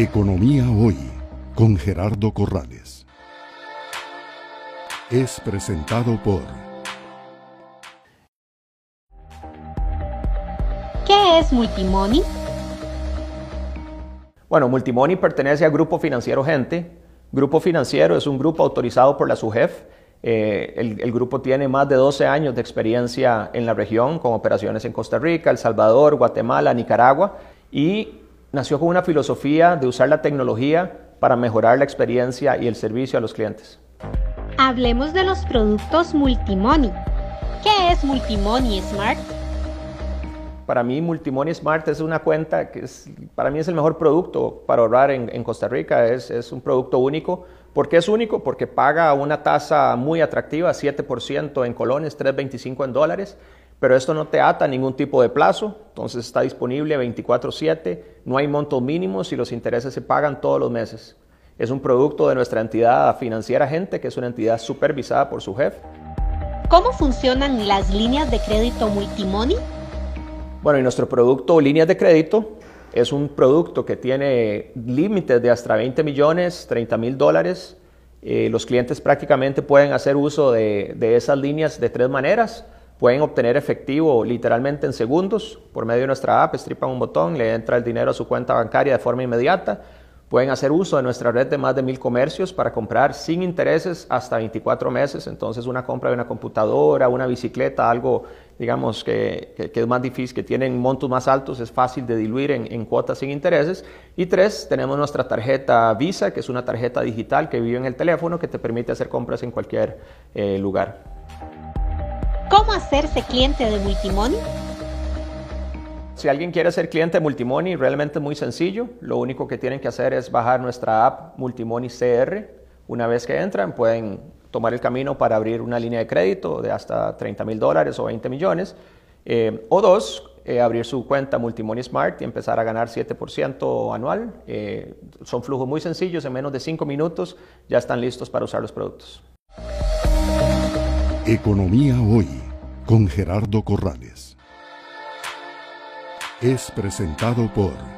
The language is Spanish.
Economía Hoy con Gerardo Corrales. Es presentado por... ¿Qué es Multimoney? Bueno, Multimoney pertenece al Grupo Financiero Gente. Grupo Financiero es un grupo autorizado por la SUGEF. Eh, el, el, grupo tiene más de 12 años de experiencia en la región, con operaciones en Costa Rica, El Salvador, Guatemala, Nicaragua, y nació con una filosofía de usar la tecnología para mejorar la experiencia y el servicio a los clientes. Hablemos de los productos Multimoney. ¿Qué es Multimoney Smart? Para mí Multimoney Smart es una cuenta que es, para mí es el mejor producto para ahorrar en, en Costa Rica. Es, es, un producto único. ¿Por qué es único? Porque paga una tasa muy atractiva, 7% en colones, 3.25 en dólares pero esto no te ata a ningún tipo de plazo, entonces está disponible 24/7, no hay montos mínimos y los intereses se pagan todos los meses. Es un producto de nuestra entidad financiera Gente, que es una entidad supervisada por su jefe. ¿Cómo funcionan las líneas de crédito Multimoney? Bueno, y nuestro producto Líneas de Crédito es un producto que tiene límites de hasta 20 millones, 30 mil dólares. Eh, los clientes prácticamente pueden hacer uso de, de esas líneas de tres maneras Pueden obtener efectivo literalmente en segundos por medio de nuestra app, estripan un botón, le entra el dinero a su cuenta bancaria de forma inmediata. Pueden hacer uso de nuestra red de más de mil comercios para comprar sin intereses hasta 24 meses. Entonces, una compra de una computadora, una bicicleta, algo, digamos, que, que, que es más difícil, que tienen montos más altos, es fácil de diluir en, cuotas sin intereses. Y tres, tenemos nuestra tarjeta Visa, que es una tarjeta digital que vive en el teléfono que te permite hacer compras en cualquier eh, lugar. ¿Cómo hacerse cliente de Multimoney? Si alguien quiere ser cliente de Multimoney, realmente es muy sencillo. Lo único que tienen que hacer es bajar nuestra app Multimoney CR. Una vez que entran, pueden tomar el camino para abrir una línea de crédito de hasta 30 mil dólares o 20 millones. Eh, o dos, eh, abrir su cuenta Multimoney Smart y empezar a ganar 7% anual. Eh, son flujos muy sencillos, en menos de 5 minutos ya están listos para usar los productos. Economía Hoy con Gerardo Corrales. Es presentado por